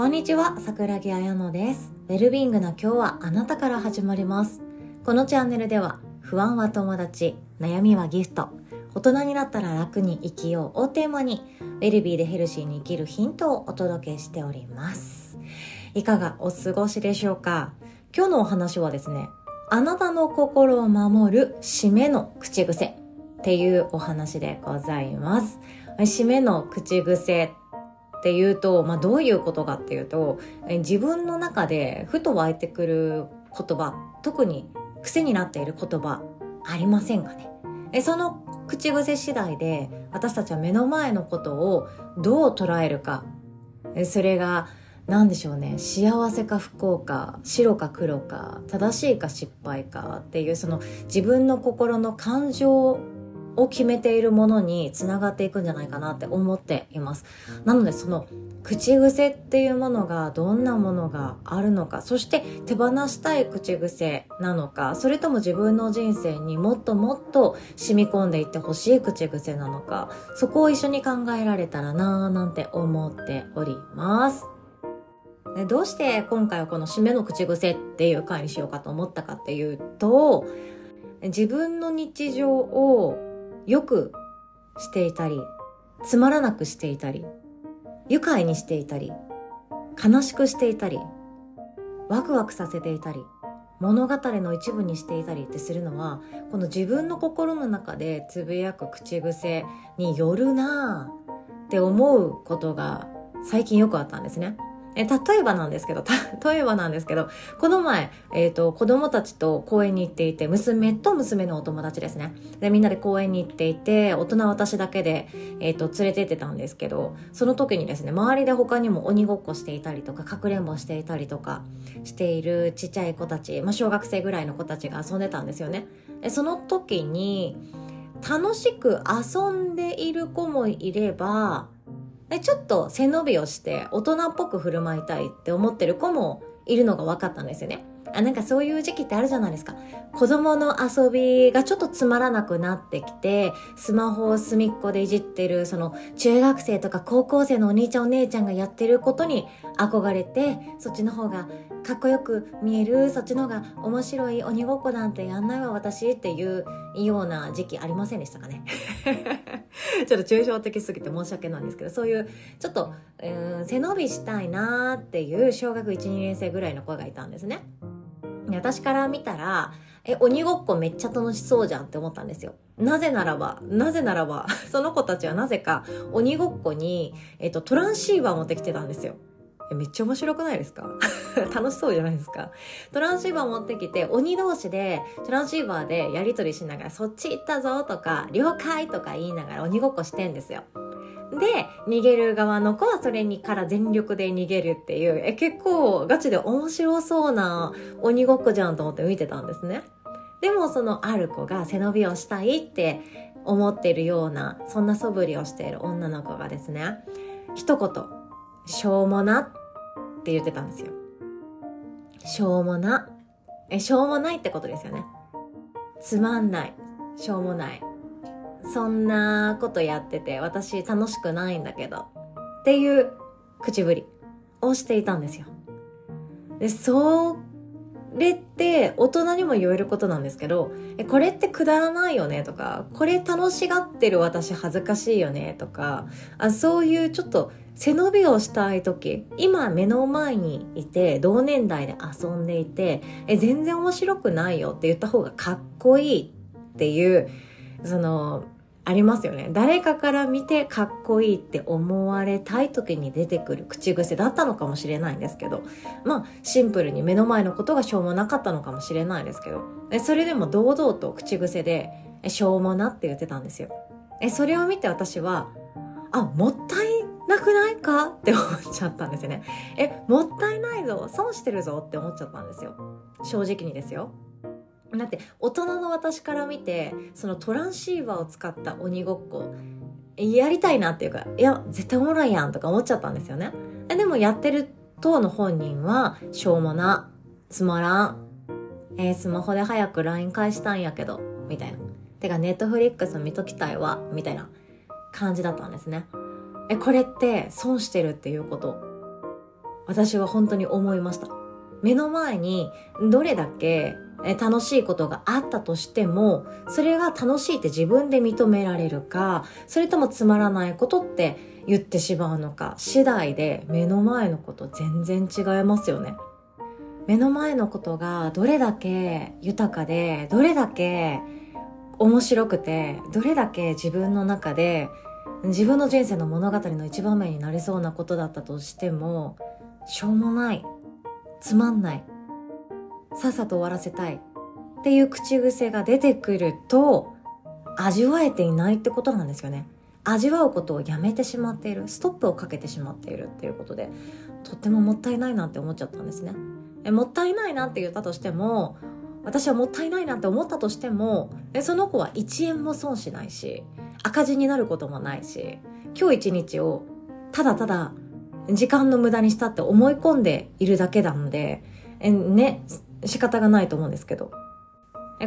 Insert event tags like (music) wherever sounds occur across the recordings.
こんにちは、桜木彩乃です。ウェルビーイングな今日はあなたから始まります。このチャンネルでは、不安は友達、悩みはギフト、大人になったら楽に生きようをテーマに、ウェルビーでヘルシーに生きるヒントをお届けしております。いかがお過ごしでしょうか？今日のお話はですね、あなたの心を守る締めの口癖っていうお話でございます。締めの口癖っていうと、まあ、どういうことかっていうと、自分の中でふと湧いてくる言葉、特に癖になっている言葉ありませんかね？その口癖次第で私たちは目の前のことをどう捉えるかそれが何でしょうね幸せか不幸か白か黒か正しいか失敗かっていうその自分の心の感情を決めているものにつながっていくんじゃないかなって思っています。なのでその口癖っていうものがどんなものがあるのかそして手放したい口癖なのかそれとも自分の人生にもっともっと染み込んでいってほしい口癖なのかそこを一緒に考えられたらなぁなんて思っております。でどうして今回はこの締めの口癖っていう回にしようかと思ったかっていうと自分の日常をよくしていたりつまらなくしていたり愉快にしていたり悲しくしていたりワクワクさせていたり物語の一部にしていたりってするのはこの自分の心の中でつぶやく口癖によるなぁって思うことが最近よくあったんですね。え例えばなんですけど、(laughs) 例えばなんですけど、この前、えっ、と、子供たちと公園に行っていて、娘と娘のお友達ですね。で、みんなで公園に行っていて、大人私だけで、えっ、と、連れてってたんですけど、その時にですね、周りで他にも鬼ごっこしていたりとか、かくれんぼしていたりとかしているちっちゃい子たち、まあ、小学生ぐらいの子たちが遊んでたんですよね。でその時に、楽しく遊んでいる子もいれば、ちょっと背伸びをして大人っぽく振る舞いたいって思ってる子もいるのが分かったんですよね。あなんかそういう時期ってあるじゃないですか。子供の遊びがちょっとつまらなくなってきて、スマホを隅っこでいじってる、その中学生とか高校生のお兄ちゃんお姉ちゃんがやってることに憧れて、そっちの方がかっこよく見える、そっちの方が面白い鬼ごっこなんてやんないわ私っていうような時期ありませんでしたかね。(laughs) ちょっと抽象的すぎて申し訳ないんですけど、そういうちょっと、うん、背伸びしたいなーっていう小学1、2年生ぐらいの子がいたんですね。私から見たら、え、鬼ごっこめっちゃ楽しそうじゃんって思ったんですよ。なぜならば、なぜならば、(laughs) その子たちはなぜか鬼ごっこに、えっと、トランシーバー持ってきてたんですよ。めっちゃ面白くないですか？(laughs) 楽しそうじゃないですか？トランシーバー持ってきて、鬼同士でトランシーバーでやりとりしながら、そっち行ったぞとか、了解とか言いながら鬼ごっこしてんですよ。で、逃げる側の子はそれにから全力で逃げるっていう、え、結構ガチで面白そうな鬼ごっこじゃんと思って見てたんですね。でもそのある子が背伸びをしたいって思ってるような、そんな素振りをしている女の子がですね、一言、しょうもなっって言ってたんですよ。しょうもな。え、しょうもないってことですよね。つまんない。しょうもない。そんなことやってて私楽しくないんだけどっていう口ぶりをしていたんですよ。で、それって大人にも言えることなんですけど、え、これってくだらないよね？とか、これ楽しがってる私恥ずかしいよね？とか、あそういうちょっと背伸びをしたい時、今目の前にいて同年代で遊んでいて、え、全然面白くないよって言った方がかっこいいっていう、その、ありますよね。誰かから見てかっこいいって思われたい時に出てくる口癖だったのかもしれないんですけど、まあシンプルに目の前のことがしょうもなかったのかもしれないですけど、それでも堂々と口癖で、しょうもなって言ってたんですよ。それを見て私は、あ、もったいなくないか？って思っちゃったんですよね。え、もったいないぞ、損してるぞ。って思っちゃったんですよ。正直にですよ。だって大人の私から見てそのトランシーバーを使った鬼ごっこやりたいなっていうかいや絶対おもろいやんとか思っちゃったんですよね。でもやってる当の本人はしょうもなつまらん。えー、スマホで早く LINE 返したんやけどみたいな。てかネットフリックス見ときたいわみたいな感じだったんですね。えこれって損してるっていうこと？私は本当に思いました。目の前にどれだけ楽しいことがあったとしてもそれが楽しいって自分で認められるかそれともつまらないことって言ってしまうのか次第で目の前のこと全然違いますよね。目の前のことがどれだけ豊かでどれだけ面白くてどれだけ自分の中で自分の人生の物語の一場面になりそうなことだったとしてもしょうもないつまんないさっさと終わらせたいっていう口癖が出てくると味わえていないってことなんですよね。味わうことをやめてしまっているストップをかけてしまっているっていうことでとってももったいないなって思っちゃったんですね。えもったいないなって言ったとしても私はもったいないなって思ったとしてもその子は1円も損しないし赤字になることもないし今日一日をただただ時間の無駄にしたって思い込んでいるだけなのでえね仕方がないと思うんですけど。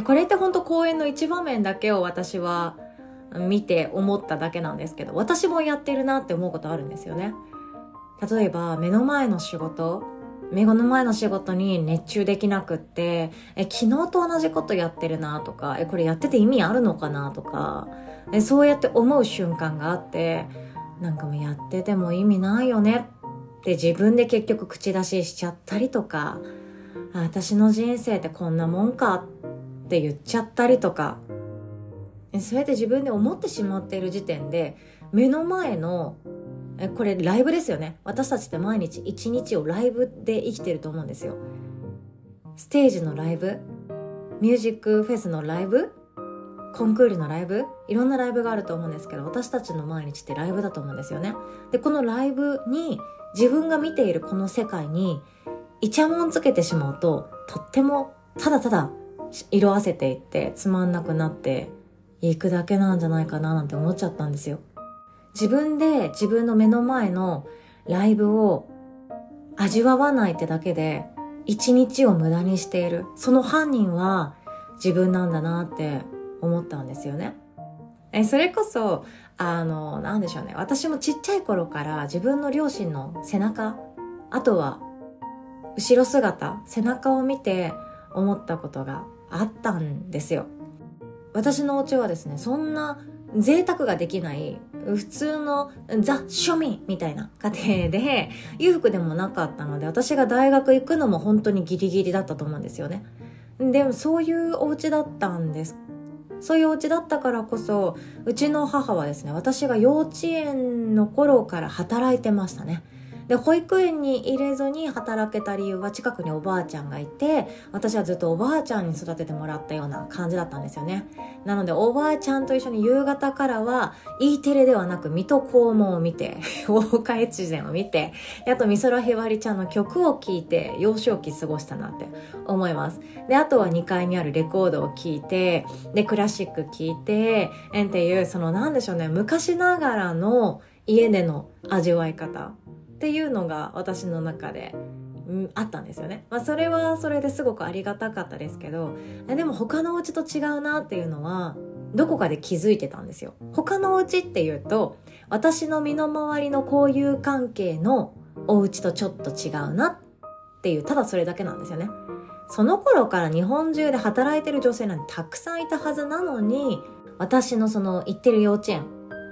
これって本当公演の一場面だけを私は見て思っただけなんですけど私もやってるなって思うことあるんですよね。例えば目の前の仕事目の前の仕事に熱中できなくって、え、昨日と同じことやってるなとか、え、これやってて意味あるのかなとか、え、そうやって思う瞬間があって、なんかもうやってても意味ないよねって自分で結局口出ししちゃったりとか、私の人生ってこんなもんかって言っちゃったりとか、そうやって自分で思ってしまっている時点で、目の前のえこれライブですよね。私たちって毎日一日をライブで生きてると思うんですよ。ステージのライブミュージックフェスのライブコンクールのライブいろんなライブがあると思うんですけど私たちの毎日ってライブだと思うんですよね。でこのライブに自分が見ているこの世界にイチャモンつけてしまうととってもただただ色あせていってつまんなくなっていくだけなんじゃないかななんて思っちゃったんですよ。自分で自分の目の前のライブを味わわないってだけで一日を無駄にしている。その犯人は自分なんだなって思ったんですよね。え、それこそ、あの、なんでしょうね。私もちっちゃい頃から自分の両親の背中、あとは後ろ姿、背中を見て思ったことがあったんですよ。私のお家はですね、そんな贅沢ができない普通のザ・庶民みたいな家庭で裕福でもなかったので私が大学行くのも本当にギリギリだったと思うんですよね。でもそういうお家だったんです。そういうお家だったからこそうちの母はですね私が幼稚園の頃から働いてましたねで保育園に入れずに働けた理由は近くにおばあちゃんがいて私はずっとおばあちゃんに育ててもらったような感じだったんですよね。なのでおばあちゃんと一緒に夕方からは E テレではなく水戸黄門を見て (laughs) 大岡越前を見てあと美空ひばりちゃんの曲を聴いて幼少期過ごしたなって思います。であとは2階にあるレコードを聴いてでクラシック聴いてえんっていうそのなんでしょうね昔ながらの家での味わい方。っていうのが私の中で、うん、あったんですよね。まあ、それはそれですごくありがたかったですけど、でも他のお家と違うなっていうのは、どこかで気づいてたんですよ。他のお家っていうと、私の身の回りの交友関係のお家とちょっと違うなっていう、ただそれだけなんですよね。その頃から日本中で働いてる女性なんてたくさんいたはずなのに、私のその行ってる幼稚園、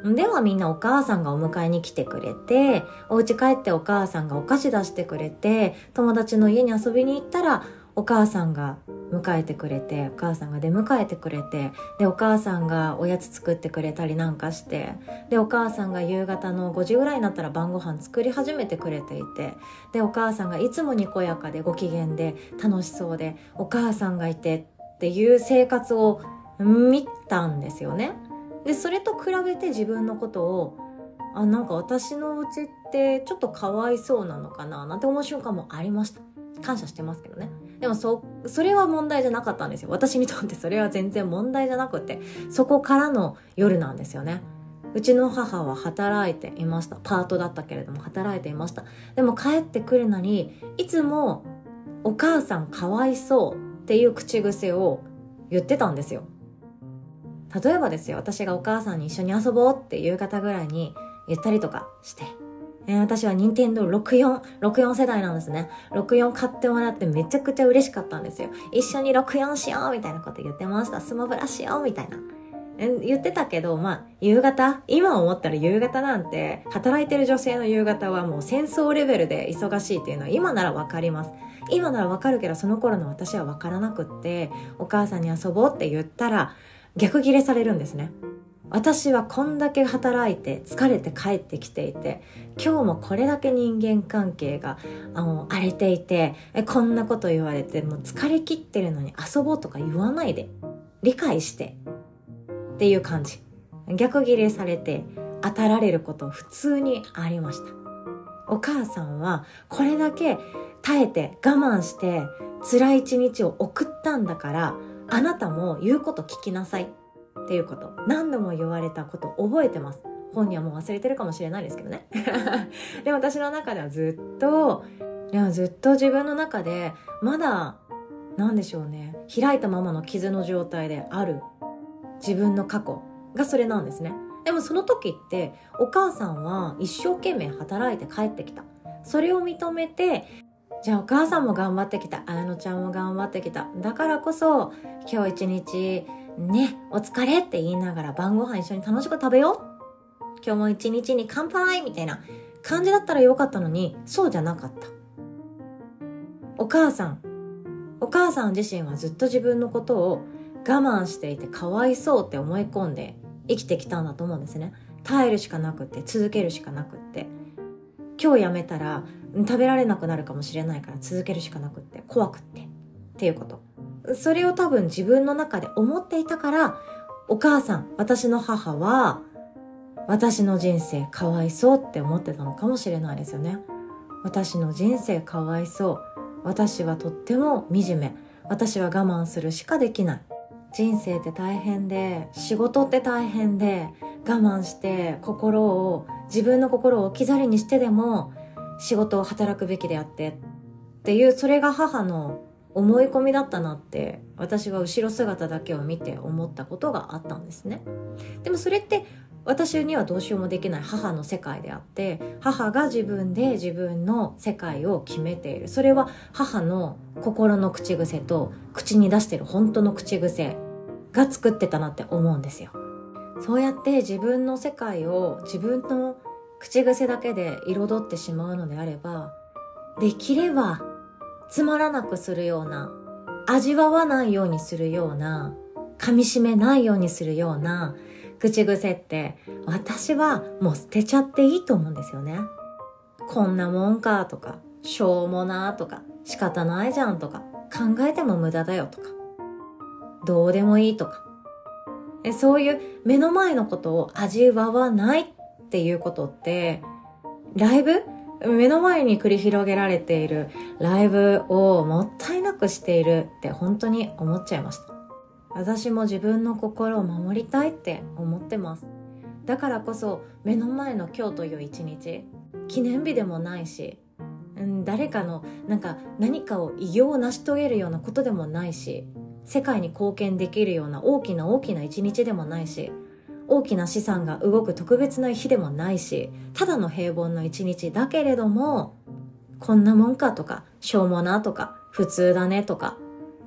ではみんなお母さんがお迎えに来てくれて、お家帰ってお母さんがお菓子出してくれて、友達の家に遊びに行ったら、お母さんが迎えてくれて、お母さんが出迎えてくれて、で、お母さんがおやつ作ってくれたりなんかして、で、お母さんが夕方の5時ぐらいになったら晩ご飯作り始めてくれていて、で、お母さんがいつもにこやかでご機嫌で楽しそうで、お母さんがいてっていう生活を見たんですよね。でそれと比べて自分のことをあなんか私のうちってちょっとかわいそうなのかななんて思う瞬間もありました。感謝してますけどね。でもそそれは問題じゃなかったんですよ。私にとってそれは全然問題じゃなくてそこからの夜なんですよね。うちの母は働いていました。パートだったけれども働いていました。でも帰ってくるなりいつもお母さんかわいそうっていう口癖を言ってたんですよ。例えばですよ私がお母さんに一緒に遊ぼうっていう方ぐらいに言ったりとかしてえー、私は任天堂64、64世代なんですね。64買ってもらってめちゃくちゃ嬉しかったんですよ。一緒に64しようみたいなこと言ってました。スマブラしようみたいな。言ってたけど、まあ、夕方今思ったら夕方なんて、働いてる女性の夕方はもう戦争レベルで忙しいっていうのは今ならわかります。今ならわかるけど、その頃の私はわからなくって、お母さんに遊ぼうって言ったら、逆ギレされるんですね。私はこんだけ働いて疲れて帰ってきていて今日もこれだけ人間関係があの荒れていてこんなこと言われてもう疲れ切ってるのに遊ぼうとか言わないで理解してっていう感じ逆ギレされて当たられること普通にありましたお母さんはこれだけ耐えて我慢して辛い一日を送ったんだからあなたも言うこと聞きなさいっていうこと。何度も言われたこと覚えてます。本人はもう忘れてるかもしれないですけどね。(laughs) でも私の中ではずっといやずっと自分の中でまだ何でしょうね。開いたままの傷の状態である。自分の過去がそれなんですね。でもその時ってお母さんは一生懸命働いて帰ってきた。それを認めてじゃあお母さんも頑張ってきた綾乃ちゃんも頑張ってきただからこそ今日一日ね、お疲れって言いながら晩ご飯一緒に楽しく食べよう。今日も一日に乾杯みたいな感じだったらよかったのに、そうじゃなかった。お母さん、お母さん自身はずっと自分のことを我慢していてかわいそうって思い込んで生きてきたんだと思うんですね。耐えるしかなくって、続けるしかなくって。今日やめたら食べられなくなるかもしれないから続けるしかなくって、怖くって。っていうこと。それを多分自分の中で思っていたから、お母さん、私の母は、私の人生かわいそうって思ってたのかもしれないですよね。私の人生かわいそう。私はとっても惨め。私は我慢するしかできない。人生って大変で、仕事って大変で、我慢して心を、自分の心を置き去りにしてでも仕事を働くべきであってっていう、それが母の思い込みだったなって私は後ろ姿だけを見て思ったことがあったんですね。でもそれって私にはどうしようもできない母の世界であって母が自分で自分の世界を決めている。それは母の心の口癖と口に出してる本当の口癖が作ってたなって思うんですよ。そうやって自分の世界を自分の口癖だけで彩ってしまうのであればできればつまらなくするような、味わわないようにするような、噛み締めないようにするような口癖って私はもう捨てちゃっていいと思うんですよね。こんなもんかとか、しょうもなとか、仕方ないじゃんとか、考えても無駄だよとか、どうでもいいとか。そういう目の前のことを味わわないっていうことって、ライブ？目の前に繰り広げられているライブをもったいなくしているって本当に思っちゃいました。私も自分の心を守りたいって思ってます。だからこそ目の前の今日という一日、記念日でもないし、うん誰かのなんか何かを偉業を成し遂げるようなことでもないし、世界に貢献できるような大きな大きな一日でもないし、大きな資産が動く特別な日でもないしただの平凡な一日だけれどもこんなもんかとかしょうもなとか普通だねとか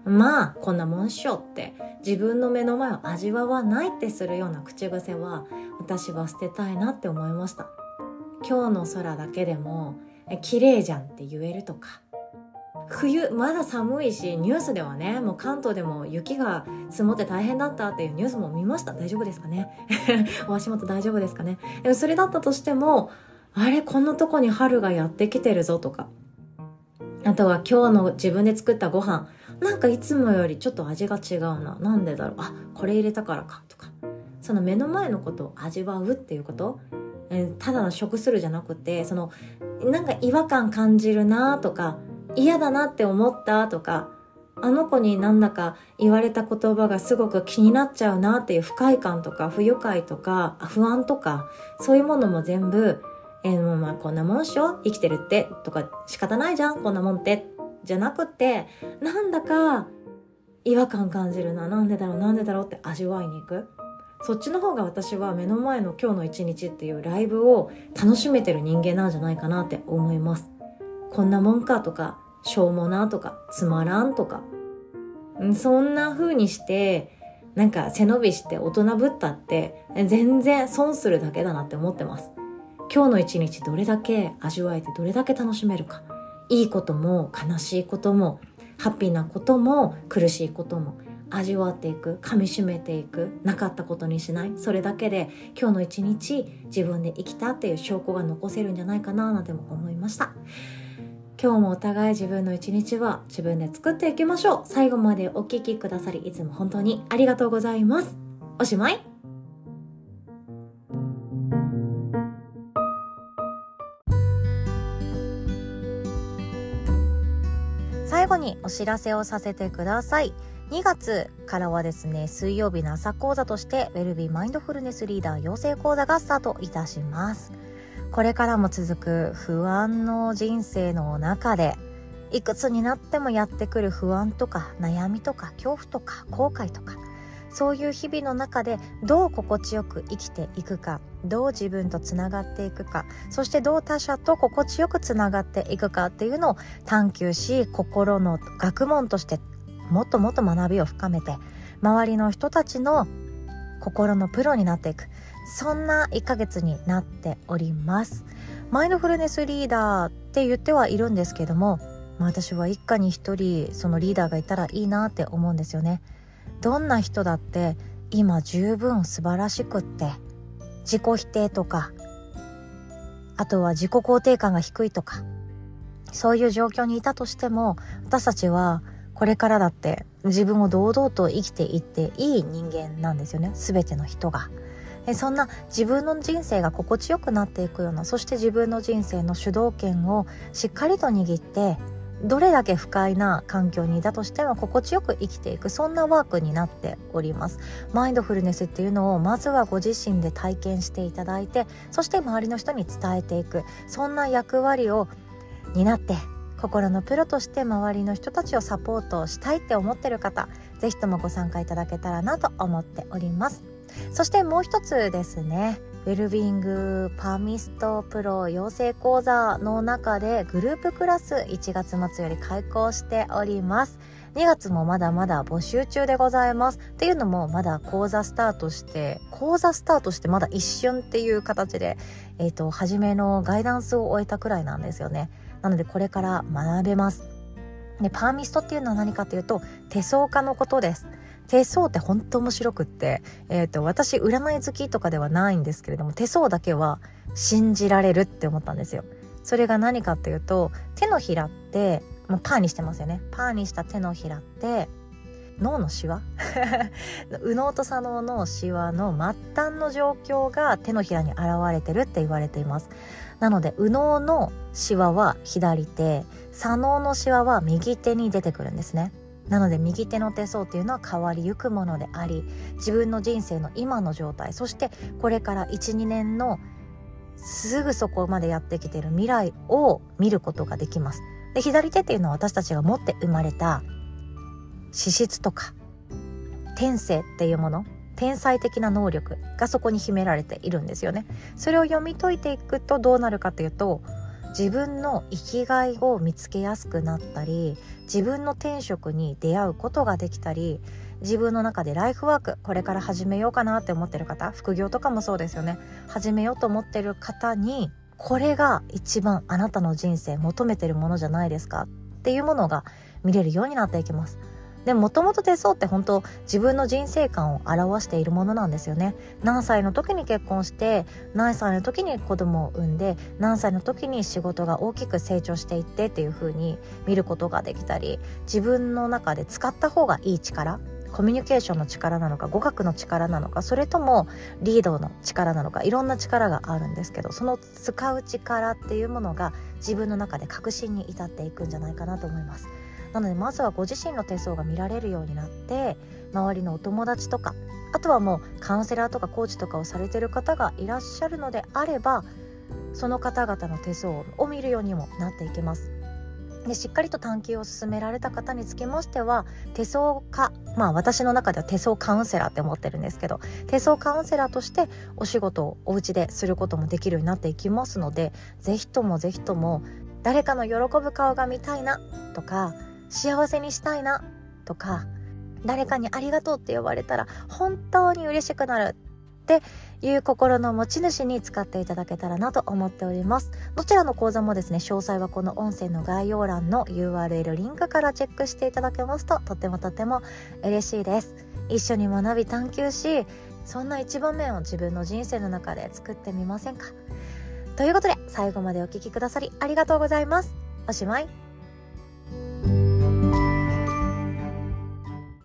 まあこんなもんしょって自分の目の前を味わわないってするような口癖は私は捨てたいなって思いました。今日の空だけでも綺麗じゃんって言えるとか。冬まだ寒いしニュースではねもう関東でも雪が積もって大変だったっていうニュースも見ました。大丈夫ですかね？(laughs) お足元大丈夫ですかね？でもそれだったとしてもあれこんなとこに春がやってきてるぞとか。あとは今日の自分で作ったご飯。なんかいつもよりちょっと味が違うな。なんでだろう。あこれ入れたからか。とか。その目の前のことを味わうっていうこと？えただの食するじゃなくてそのなんか違和感感じるなとか嫌だなって思ったとか、あの子になんだか言われた言葉がすごく気になっちゃうなっていう不快感とか不愉快とか不安とかそういうものも全部、えー、もうまあこんなもんっしょ？生きてるって？とか仕方ないじゃん？こんなもんって？じゃなくてなんだか違和感感じるな。なんでだろうなんでだろうって味わいに行く。そっちの方が私は目の前の今日の一日っていうライブを楽しめてる人間なんじゃないかなって思います。こんなもんかとかしょうもなとかつまらんとか。そんな風にしてなんか背伸びして大人ぶったって全然損するだけだなって思ってます。今日の一日どれだけ味わえてどれだけ楽しめるか。いいことも悲しいこともハッピーなことも苦しいことも味わっていく噛みしめていくなかったことにしない。それだけで今日の一日自分で生きたっていう証拠が残せるんじゃないかななんても思いました。今日もお互い自分の一日は自分で作っていきましょう。最後までお聴きくださりいつも本当にありがとうございます。おしまい。にお知らせをさせてください。2月からはですね水曜日の朝講座としてウェルビーマインドフルネスリーダー養成講座がスタートいたします。これからも続く不安の人生の中でいくつになってもやってくる不安とか悩みとか恐怖とか後悔とかそういう日々の中でどう心地よく生きていくかどう自分とつながっていくかそしてどう他者と心地よくつながっていくかっていうのを探求し心の学問としてもっともっと学びを深めて周りの人たちの心のプロになっていく。そんな1ヶ月になっております。マインドフルネスリーダーって言ってはいるんですけども、まあ、私は一家に一人そのリーダーがいたらいいなって思うんですよね。どんな人だって今十分素晴らしくって。自己否定とか。あとは自己肯定感が低いとか。そういう状況にいたとしても私たちはこれからだって自分を堂々と生きていっていい人間なんですよね。全ての人が。そんな自分の人生が心地よくなっていくようなそして自分の人生の主導権をしっかりと握ってどれだけ不快な環境にいたとしても心地よく生きていくそんなワークになっております。マインドフルネスっていうのをまずはご自身で体験していただいてそして周りの人に伝えていくそんな役割を担って心のプロとして周りの人たちをサポートしたいって思ってる方是非ともご参加いただけたらなと思っております。そしてもう一つですね。ウェルビングパーミストプロ養成講座の中でグループクラス1月末より開講しております。2月もまだまだ募集中でございます。っていうのもまだ講座スタートして講座スタートしてまだ一瞬っていう形でえっ、ー、と初めのガイダンスを終えたくらいなんですよね。なのでこれから学べます。でパーミストっていうのは何かというと手相家のことです。手相って本当面白くって、えーと、私占い好きとかではないんですけれども手相だけは信じられるって思ったんですよ。それが何かっていうと手のひらってもうパーにしてますよね。パーにした手のひらって脳のシワ？(laughs) 右脳と左脳のシワの末端の状況が手のひらに現れてるって言われています。なので右脳のシワは左手左脳のシワは右手に出てくるんですね。なので右手の手相っていうのは変わりゆくものであり自分の人生の今の状態そしてこれから12年のすぐそこまでやってきてる未来を見ることができます。で左手っていうのは私たちが持って生まれた資質とか天性っていうもの天才的な能力がそこに秘められているんですよね。それを読み解いていくとどうなるかというと自分の生きがいを見つけやすくなったり自分の転職に出会うことができたり自分の中でライフワークこれから始めようかなって思ってる方副業とかもそうですよね。始めようと思ってる方にこれが一番あなたの人生求めてるものじゃないですかっていうものが見れるようになっていきます。でもともと手相って本当自分の人生観を表しているものなんですよね何歳の時に結婚して何歳の時に子供を産んで何歳の時に仕事が大きく成長していってっていう風に見ることができたり自分の中で使った方がいい力コミュニケーションの力なのか語学の力なのかそれともリードの力なのかいろんな力があるんですけどその使う力っていうものが自分の中で確信に至っていくんじゃないかなと思います。なのでまずはご自身の手相が見られるようになって周りのお友達とかあとはもうカウンセラーとかコーチとかをされてる方がいらっしゃるのであればその方々の手相を見るようにもなっていけます。でしっかりと探求を進められた方につきましては手相家まあ私の中では手相カウンセラーって思ってるんですけど手相カウンセラーとしてお仕事をお家ですることもできるようになっていきますので是非とも是非とも誰かの喜ぶ顔が見たいなとか幸せにしたいなとか誰かにありがとうって呼ばれたら本当に嬉しくなるっていう心の持ち主に使っていただけたらなと思っております。どちらの講座もですね詳細はこの音声の概要欄の URL リンクからチェックしていただけますととてもとても嬉しいです。一緒に学び探求しそんな一場面を自分の人生の中で作ってみませんか。ということで最後までお聴きくださりありがとうございます。おしまい。